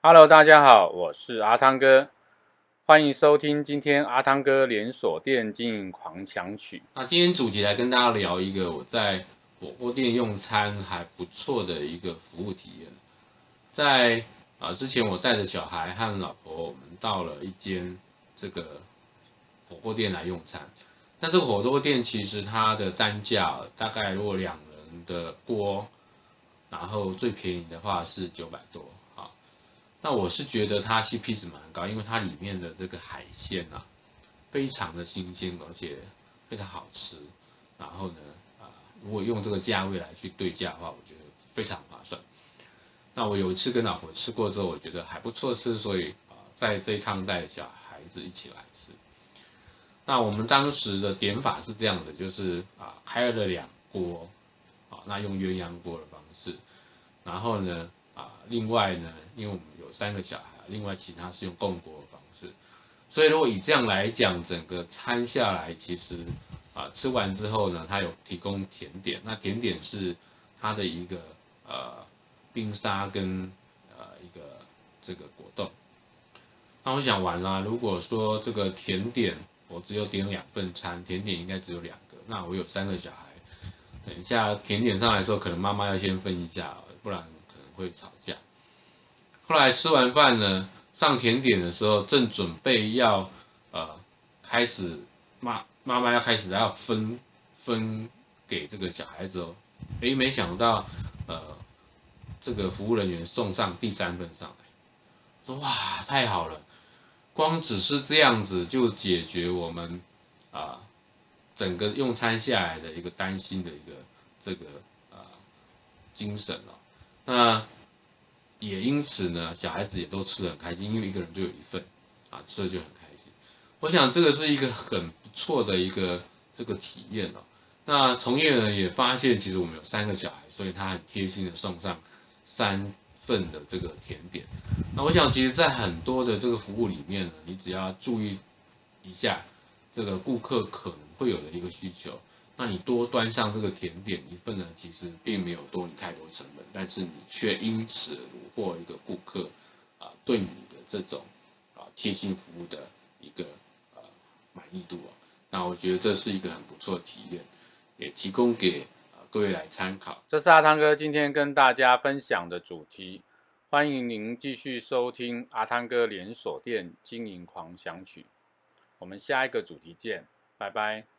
Hello，大家好，我是阿汤哥，欢迎收听今天阿汤哥连锁店经营狂想曲。那今天主题来跟大家聊一个我在火锅店用餐还不错的一个服务体验。在啊之前，我带着小孩和老婆，我们到了一间这个火锅店来用餐。那这个火锅店其实它的单价大概如果两人的锅，然后最便宜的话是九百多。那我是觉得它 CP 值蛮高，因为它里面的这个海鲜啊，非常的新鲜，而且非常好吃。然后呢，啊，如果用这个价位来去对价的话，我觉得非常划算。那我有一次跟老婆吃过之后，我觉得还不错吃，所以啊，在这一趟带小孩子一起来吃。那我们当时的点法是这样子，就是啊，开了两锅，啊，那用鸳鸯锅的方式，然后呢，啊，另外呢，因为我们有三个小孩，另外其他是用共锅的方式，所以如果以这样来讲，整个餐下来，其实啊，吃完之后呢，它有提供甜点，那甜点是它的一个呃冰沙跟呃一个这个果冻。那我想完了，如果说这个甜点。我只有点两份餐，甜点应该只有两个。那我有三个小孩，等一下甜点上来的时候，可能妈妈要先分一下，不然会吵架。后来吃完饭呢，上甜点的时候，正准备要呃开始妈妈妈要开始要分分给这个小孩子哦，诶，没想到呃这个服务人员送上第三份上来，说哇太好了。光只是这样子就解决我们啊整个用餐下来的一个担心的一个这个啊精神了。那也因此呢，小孩子也都吃得很开心，因为一个人就有一份啊，吃的就很开心。我想这个是一个很不错的一个这个体验哦。那从业人也发现，其实我们有三个小孩，所以他很贴心的送上三。份的这个甜点，那我想其实，在很多的这个服务里面呢，你只要注意一下这个顾客可能会有的一个需求，那你多端上这个甜点一份呢，其实并没有多你太多成本，但是你却因此虏获一个顾客啊对你的这种啊贴心服务的一个呃满意度啊，那我觉得这是一个很不错的体验，也提供给。各位来参考，这是阿汤哥今天跟大家分享的主题。欢迎您继续收听阿汤哥连锁店经营狂想曲。我们下一个主题见，拜拜。